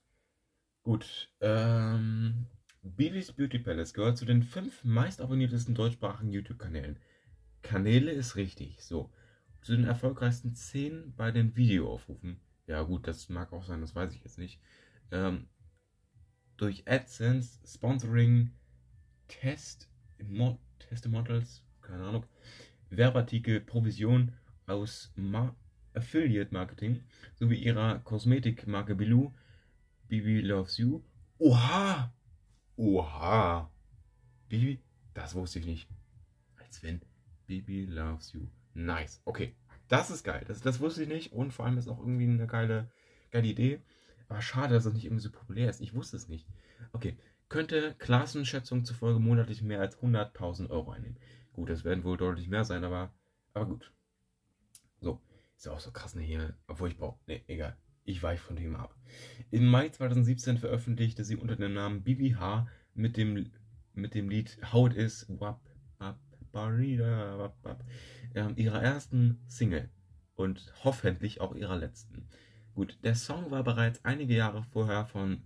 Gut, ähm, Bibis Beauty Palace gehört zu den fünf meist abonniertesten deutschsprachigen YouTube-Kanälen. Kanäle ist richtig, so. Zu den erfolgreichsten zehn bei den Videoaufrufen. Ja, gut, das mag auch sein, das weiß ich jetzt nicht. Ähm, durch AdSense, Sponsoring, Test, Mo Testimonials, keine Ahnung, Werbeartikel, Provision aus Ma Affiliate Marketing sowie ihrer Kosmetikmarke Bilou, Bibi Loves You. Oha! Oha! Bibi, das wusste ich nicht. Als wenn Bibi Loves You. Nice. Okay, das ist geil. Das, das wusste ich nicht und vor allem ist auch irgendwie eine geile, geile Idee. Aber schade, dass es nicht irgendwie so populär ist. Ich wusste es nicht. Okay, könnte Klassenschätzung zufolge monatlich mehr als 100.000 Euro einnehmen. Gut, das werden wohl deutlich mehr sein, aber, aber gut. So, ist ja auch so krass ne, hier, obwohl ich brauche. Ne, egal. Ich weiche von dem ab. Im Mai 2017 veröffentlichte sie unter dem Namen Bibi H mit dem, mit dem Lied How It Is wap, wap, barida, wap, wap, äh, ihrer ersten Single und hoffentlich auch ihrer letzten. Gut, der Song war bereits einige Jahre vorher von,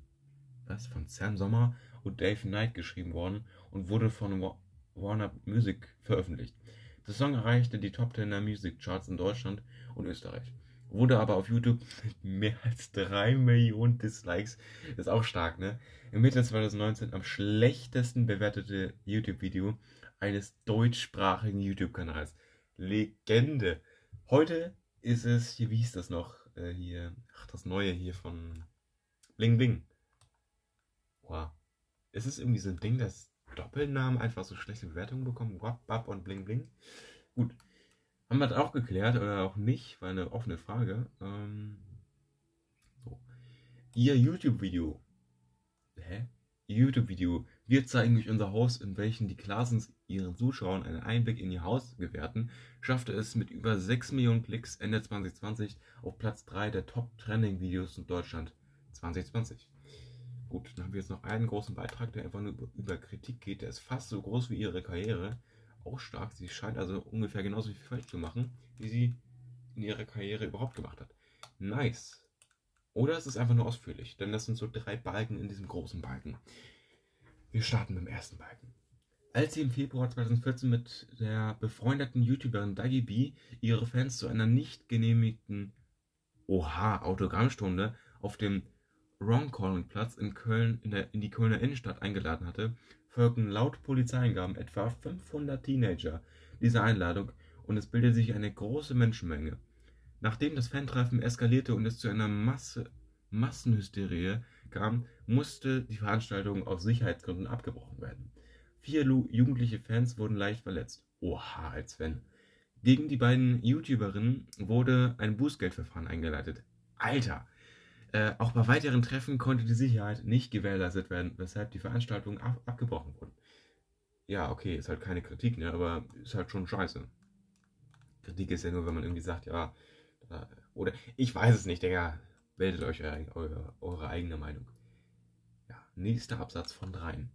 was, von Sam Sommer und Dave Knight geschrieben worden und wurde von Warner Music veröffentlicht. Der Song erreichte die Top 10 der Music Charts in Deutschland und Österreich. Wurde aber auf YouTube mit mehr als 3 Millionen Dislikes, ist auch stark, ne? Im Mitte 2019 am schlechtesten bewertete YouTube-Video eines deutschsprachigen YouTube-Kanals. Legende. Heute ist es, hier, wie hieß das noch? Äh, hier, ach, das neue hier von Bling Bling. Wow. Ist es irgendwie so ein Ding, dass Doppelnamen einfach so schlechte Bewertungen bekommen? Wap, Bap und Bling Bling? Gut. Haben wir das auch geklärt oder auch nicht? War eine offene Frage. Ähm, so. Ihr YouTube-Video. Hä? YouTube-Video. Wir zeigen euch unser Haus, in welchem die Klassens ihren Zuschauern einen Einblick in ihr Haus gewährten, schaffte es mit über 6 Millionen Klicks Ende 2020 auf Platz 3 der Top-Trending-Videos in Deutschland 2020. Gut, dann haben wir jetzt noch einen großen Beitrag, der einfach nur über Kritik geht. Der ist fast so groß wie ihre Karriere. Auch stark. Sie scheint also ungefähr genauso viel falsch zu machen, wie sie in ihrer Karriere überhaupt gemacht hat. Nice. Oder es ist einfach nur ausführlich, denn das sind so drei Balken in diesem großen Balken. Wir starten mit dem ersten Balken. Als sie im Februar 2014 mit der befreundeten YouTuberin Dagi B ihre Fans zu einer nicht genehmigten Oha Autogrammstunde auf dem Wrong-Calling-Platz in Köln in, der, in die Kölner Innenstadt eingeladen hatte, folgten laut Polizeiangaben etwa 500 Teenager dieser Einladung und es bildete sich eine große Menschenmenge. Nachdem das Fantreffen eskalierte und es zu einer Masse, Massenhysterie kam, musste die Veranstaltung aus Sicherheitsgründen abgebrochen werden. Vier jugendliche Fans wurden leicht verletzt. Oha, als wenn. Gegen die beiden YouTuberinnen wurde ein Bußgeldverfahren eingeleitet. Alter! Äh, auch bei weiteren Treffen konnte die Sicherheit nicht gewährleistet werden, weshalb die Veranstaltungen ab abgebrochen wurden. Ja, okay, ist halt keine Kritik, ne, aber ist halt schon scheiße. Kritik ist ja nur, wenn man irgendwie sagt, ja, oder ich weiß es nicht, Digga. Bildet euch eure, eure eigene Meinung. Ja, nächster Absatz von dreien.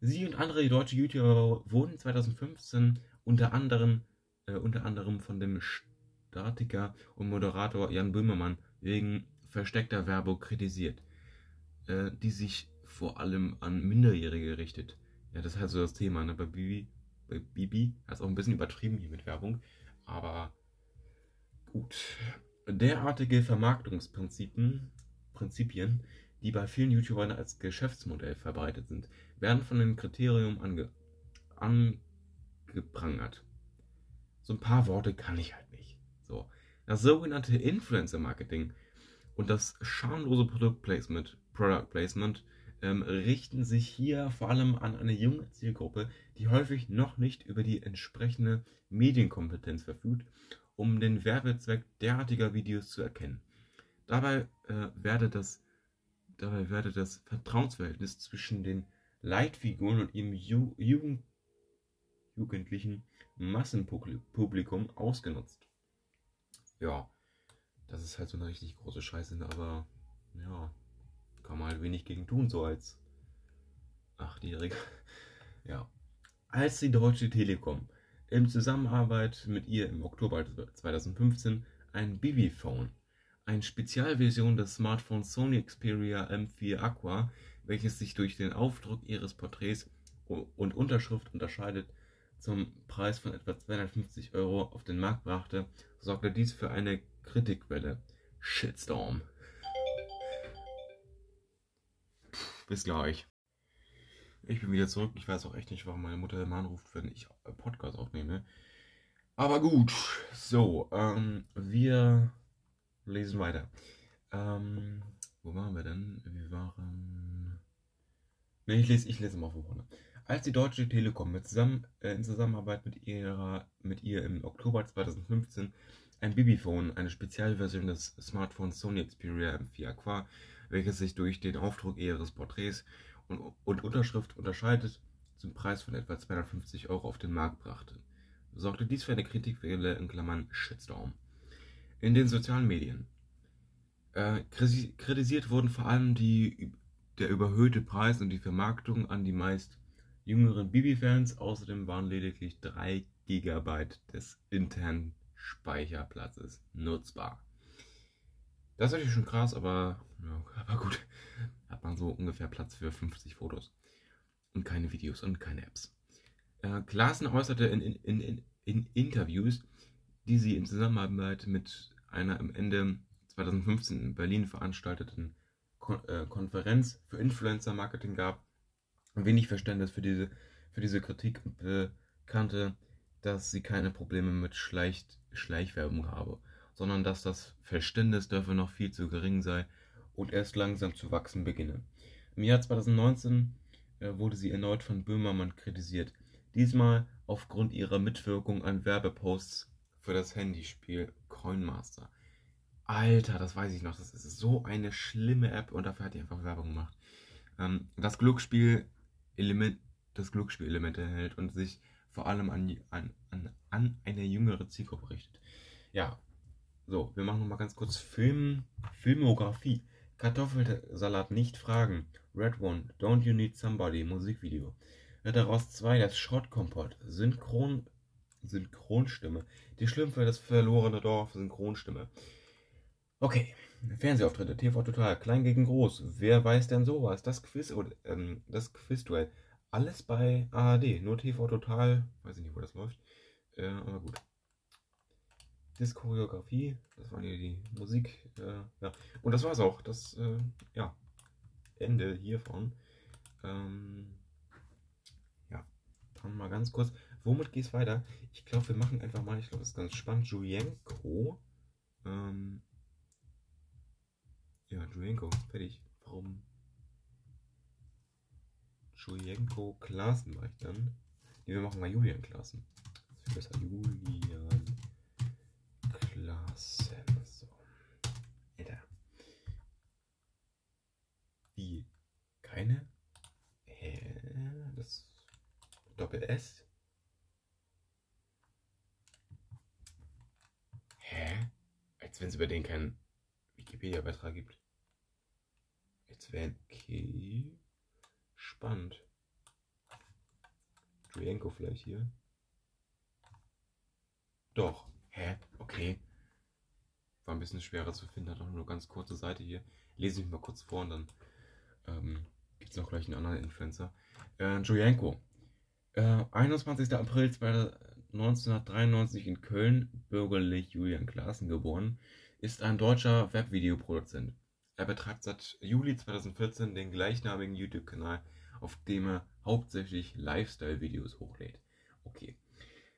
Sie und andere deutsche YouTuber wurden 2015 unter anderem, äh, unter anderem von dem Statiker und Moderator Jan Böhmermann wegen versteckter Werbung kritisiert, äh, die sich vor allem an Minderjährige richtet. Ja, das ist halt so das Thema. Ne? Bei Bibi, bei Bibi hat es auch ein bisschen übertrieben hier mit Werbung, aber gut. Derartige Vermarktungsprinzipien, Prinzipien, die bei vielen YouTubern als Geschäftsmodell verbreitet sind, werden von dem Kriterium ange, angeprangert. So ein paar Worte kann ich halt nicht. So. Das sogenannte Influencer-Marketing und das schamlose Produktplacement, Product Placement ähm, richten sich hier vor allem an eine junge Zielgruppe, die häufig noch nicht über die entsprechende Medienkompetenz verfügt um den Werbezweck derartiger Videos zu erkennen. Dabei, äh, werde das, dabei werde das Vertrauensverhältnis zwischen den Leitfiguren und ihrem Ju Jugend jugendlichen Massenpublikum ausgenutzt. Ja, das ist halt so eine richtig große Scheiße, aber ja, kann man halt wenig gegen tun, so als Achtjähriger. Ja. Als die Deutsche Telekom in Zusammenarbeit mit ihr im Oktober 2015 ein Bibi-Phone, eine Spezialversion des Smartphones Sony Xperia M4 Aqua, welches sich durch den Aufdruck ihres Porträts und Unterschrift unterscheidet, zum Preis von etwa 250 Euro auf den Markt brachte, sorgte dies für eine Kritikwelle. Shitstorm. Bis gleich. Ich bin wieder zurück. Ich weiß auch echt nicht, warum meine Mutter immer anruft, wenn ich Podcast aufnehme. Aber gut, so, ähm, wir lesen weiter. Ähm, wo waren wir denn? Wir waren. Ne, ich lese, ich lese mal vorne. Als die Deutsche Telekom mit zusammen, äh, in Zusammenarbeit mit, ihrer, mit ihr im Oktober 2015 ein Bibiphone, eine Spezialversion des Smartphones Sony Xperia M4 Aqua, welches sich durch den Aufdruck ihres Porträts und, und Unterschrift unterscheidet, zum Preis von etwa 250 Euro auf den Markt brachte, sorgte dies für eine Kritikwelle in Klammern Shitstorm. In den sozialen Medien. Äh, kritisiert wurden vor allem die, der überhöhte Preis und die Vermarktung an die meist jüngeren Bibi-Fans. Außerdem waren lediglich 3 GB des internen Speicherplatzes nutzbar. Das ist natürlich schon krass, aber, ja, aber gut hat man so ungefähr Platz für 50 Fotos. Und keine Videos und keine Apps. Äh, Klaassen äußerte in, in, in, in Interviews, die sie in Zusammenarbeit mit einer am Ende 2015 in Berlin veranstalteten Kon äh, Konferenz für Influencer-Marketing gab, wenig Verständnis für diese, für diese Kritik und bekannte, dass sie keine Probleme mit Schleich Schleichwerbung habe, sondern dass das Verständnis dafür noch viel zu gering sei und erst langsam zu wachsen beginne. Im Jahr 2019 äh, wurde sie erneut von Böhmermann kritisiert, diesmal aufgrund ihrer Mitwirkung an Werbeposts für das Handyspiel Coinmaster. Alter, das weiß ich noch, das ist so eine schlimme App und dafür hat die einfach Werbung gemacht. Ähm, das Glücksspiel Element, das Glücksspielelement enthält und sich vor allem an, an, an, an eine jüngere Zielgruppe richtet. Ja, so, wir machen nochmal ganz kurz Film, Filmografie. Kartoffelsalat nicht fragen. Red One, Don't You Need Somebody, Musikvideo. Daraus 2, das Schrottkompott, Synchron, Synchronstimme. Die Schlümpfe, das verlorene Dorf, Synchronstimme. Okay, Fernsehauftritte, TV Total, klein gegen groß. Wer weiß denn sowas? Das Quiz oder ähm, das Quizduell. Alles bei ARD, nur TV Total, weiß ich nicht, wo das läuft. Äh, aber gut. Diskoreografie, das war hier die Musik. Äh, ja. Und das war's auch. Das, äh, ja, Ende hiervon. Ähm, ja, dann mal ganz kurz. Womit geht's weiter? Ich glaube, wir machen einfach mal, ich glaube, das ist ganz spannend. Julienko. Ähm, ja, Julienko, fertig. Warum? Julienko Klassen war ich dann. Nee, wir machen mal Julian Klassen. Das ist besser. Julian Klassen. So. Alter. Wie? Keine? Hä? Das Doppel S? Hä? Als wenn es über den keinen Wikipedia-Beitrag gibt. Jetzt wäre okay. Spannend. Julienko vielleicht hier. Doch. Hä? Okay. War ein bisschen schwerer zu finden, hat auch nur ganz kurze Seite hier. Lese ich mal kurz vor und dann ähm, gibt es noch gleich einen anderen Influencer. Äh, Julienko. Äh, 21. April 1993 in Köln, bürgerlich Julian Klaassen geboren, ist ein deutscher Webvideoproduzent. Er betreibt seit Juli 2014 den gleichnamigen YouTube-Kanal, auf dem er hauptsächlich Lifestyle-Videos hochlädt. Okay.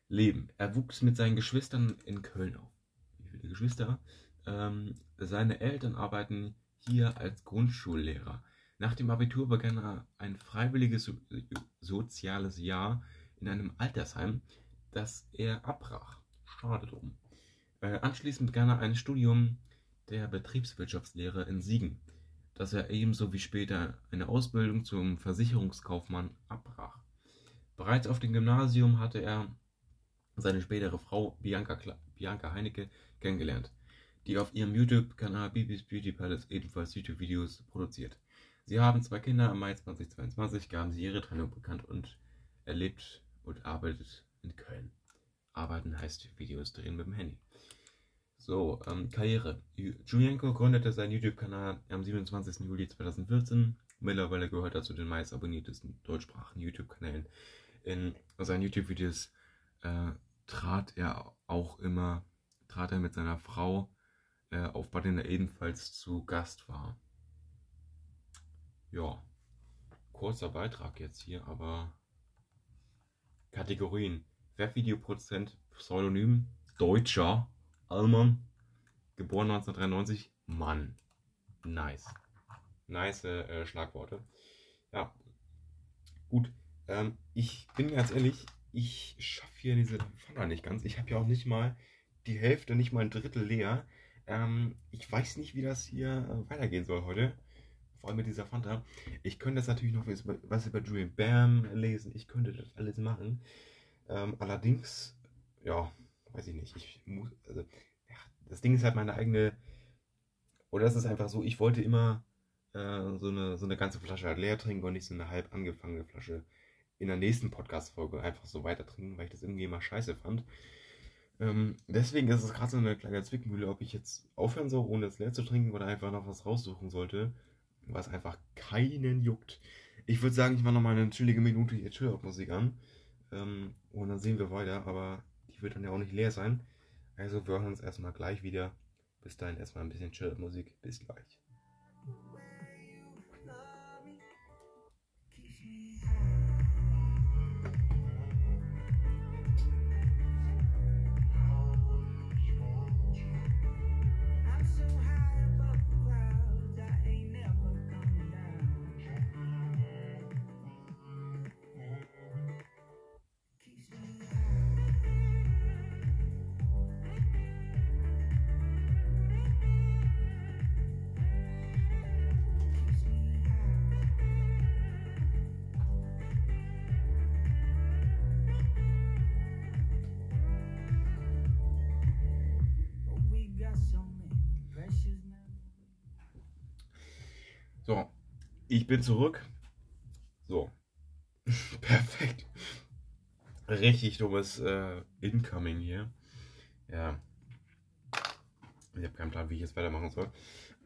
Leben. Er wuchs mit seinen Geschwistern in Köln auf. Wie viele Geschwister? Ähm, seine Eltern arbeiten hier als Grundschullehrer. Nach dem Abitur begann er ein freiwilliges so soziales Jahr in einem Altersheim, das er abbrach. Schade drum. Äh, anschließend begann er ein Studium der Betriebswirtschaftslehre in Siegen, das er ebenso wie später eine Ausbildung zum Versicherungskaufmann abbrach. Bereits auf dem Gymnasium hatte er seine spätere Frau Bianca, Bianca Heinecke kennengelernt, die auf ihrem YouTube-Kanal Bibis Beauty Palace ebenfalls YouTube-Videos produziert. Sie haben zwei Kinder. Im Mai 2022 gaben sie ihre Trennung bekannt und er lebt und arbeitet in Köln. Arbeiten heißt Videos drehen mit dem Handy. So, ähm, Karriere. Julienko gründete seinen YouTube-Kanal am 27. Juli 2014. Mittlerweile gehört er zu den meist abonniertesten deutschsprachigen YouTube-Kanälen. In seinen YouTube-Videos äh, trat er auch immer, trat er mit seiner Frau äh, auf, bei denen er ebenfalls zu Gast war. Ja, kurzer Beitrag jetzt hier, aber Kategorien. Webvideoproduzent, Pseudonym, Deutscher, Allmann, geboren 1993, Mann. Nice. Nice äh, Schlagworte. Ja, gut. Ähm, ich bin ganz ehrlich, ich schaffe hier diese Fanta nicht ganz. Ich habe ja auch nicht mal die Hälfte, nicht mal ein Drittel leer. Ähm, ich weiß nicht, wie das hier äh, weitergehen soll heute. Vor allem mit dieser Fanta. Ich könnte jetzt natürlich noch was über Julian Bam lesen. Ich könnte das alles machen. Ähm, allerdings, ja, weiß ich nicht. Ich muss, also, ja, das Ding ist halt meine eigene, oder es ist einfach so, ich wollte immer äh, so, eine, so eine ganze Flasche halt leer trinken und nicht so eine halb angefangene Flasche in der nächsten Podcast-Folge einfach so weiter trinken, weil ich das irgendwie immer scheiße fand. Ähm, deswegen ist es gerade so eine kleine Zwickmühle, ob ich jetzt aufhören soll, ohne es leer zu trinken oder einfach noch was raussuchen sollte, was einfach keinen juckt. Ich würde sagen, ich mache noch mal eine chillige Minute hier Chill-Out-Musik an. Ähm, und dann sehen wir weiter, aber wird dann ja auch nicht leer sein. Also wir hören uns erstmal gleich wieder. Bis dahin erstmal ein bisschen Chill-Musik. Bis gleich. Bin zurück. So, perfekt. Richtig dummes äh, Incoming hier. Ja. Ich habe keinen Plan, wie ich jetzt weitermachen soll.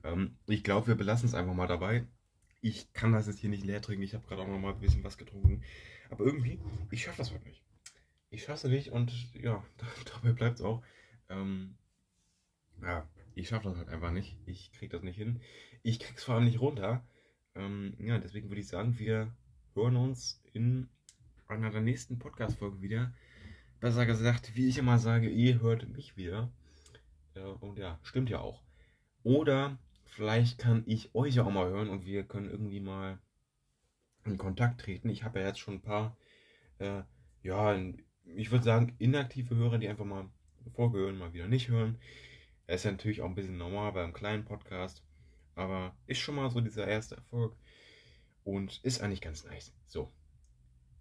Ähm, ich glaube, wir belassen es einfach mal dabei. Ich kann das jetzt hier nicht leer trinken. Ich habe gerade auch noch mal ein bisschen was getrunken. Aber irgendwie, ich schaffe das heute nicht. Ich schaffe es nicht und ja, dabei bleibt es auch. Ähm, ja, ich schaffe das halt einfach nicht. Ich kriege das nicht hin. Ich krieg's vor allem nicht runter. Ähm, ja, deswegen würde ich sagen, wir hören uns in einer der nächsten Podcast-Folgen wieder. Besser gesagt, wie ich immer sage, ihr hört mich wieder. Äh, und ja, stimmt ja auch. Oder vielleicht kann ich euch ja auch mal hören und wir können irgendwie mal in Kontakt treten. Ich habe ja jetzt schon ein paar, äh, ja, ich würde sagen, inaktive Hörer, die einfach mal Folge hören, mal wieder nicht hören. Er ist ja natürlich auch ein bisschen normal beim kleinen Podcast, aber ist schon mal so dieser erste Erfolg und ist eigentlich ganz nice. So,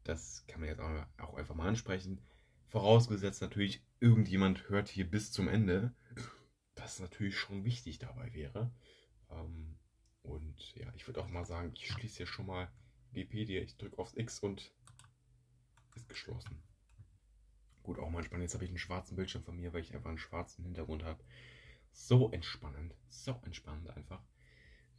das kann man jetzt auch einfach mal ansprechen. Vorausgesetzt natürlich, irgendjemand hört hier bis zum Ende, was natürlich schon wichtig dabei wäre. Ähm, und ja, ich würde auch mal sagen, ich schließe hier schon mal Wikipedia, ich drücke aufs X und ist geschlossen. Gut, auch mal entspannt. Jetzt habe ich einen schwarzen Bildschirm von mir, weil ich einfach einen schwarzen Hintergrund habe. So entspannend. So entspannend einfach.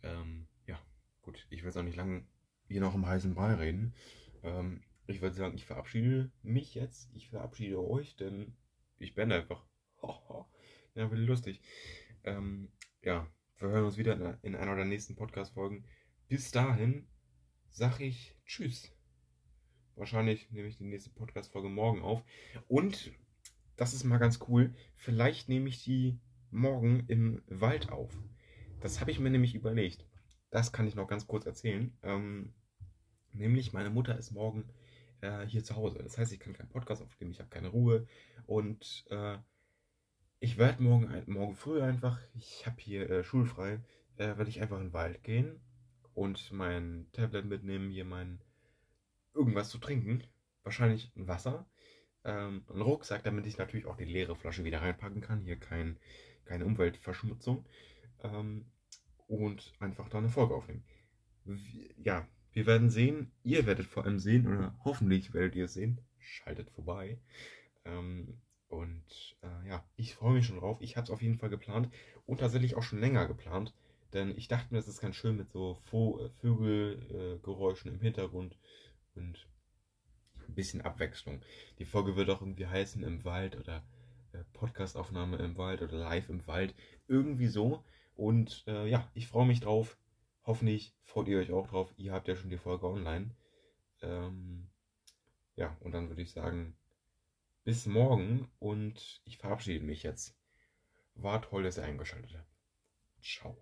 Ähm, ja, gut. Ich will jetzt auch nicht lange hier noch im heißen Brei reden. Ähm, ich würde sagen, ich verabschiede mich jetzt. Ich verabschiede euch, denn ich bin einfach. ja, will lustig. Ähm, ja, wir hören uns wieder in einer der nächsten Podcast-Folgen. Bis dahin sage ich Tschüss. Wahrscheinlich nehme ich die nächste Podcast-Folge morgen auf. Und das ist mal ganz cool. Vielleicht nehme ich die morgen im Wald auf. Das habe ich mir nämlich überlegt. Das kann ich noch ganz kurz erzählen. Ähm, nämlich, meine Mutter ist morgen äh, hier zu Hause. Das heißt, ich kann keinen Podcast aufnehmen, ich habe keine Ruhe. Und äh, ich werde morgen, morgen früh einfach, ich habe hier äh, schulfrei, äh, werde ich einfach in den Wald gehen und mein Tablet mitnehmen, hier mein irgendwas zu trinken. Wahrscheinlich ein Wasser. Ähm, einen Rucksack, damit ich natürlich auch die leere Flasche wieder reinpacken kann. Hier kein keine Umweltverschmutzung. Ähm, und einfach da eine Folge aufnehmen. Ja, wir werden sehen, ihr werdet vor allem sehen, oder hoffentlich werdet ihr es sehen. Schaltet vorbei. Ähm, und äh, ja, ich freue mich schon drauf. Ich habe es auf jeden Fall geplant und tatsächlich auch schon länger geplant. Denn ich dachte mir, es ist ganz schön mit so Vögelgeräuschen äh, im Hintergrund und ein bisschen Abwechslung. Die Folge wird auch irgendwie heißen im Wald oder äh, Podcastaufnahme im Wald oder live im Wald. Irgendwie so. Und äh, ja, ich freue mich drauf. Hoffentlich freut ihr euch auch drauf. Ihr habt ja schon die Folge online. Ähm, ja, und dann würde ich sagen, bis morgen und ich verabschiede mich jetzt. War toll, dass ihr eingeschaltet habt. Ciao.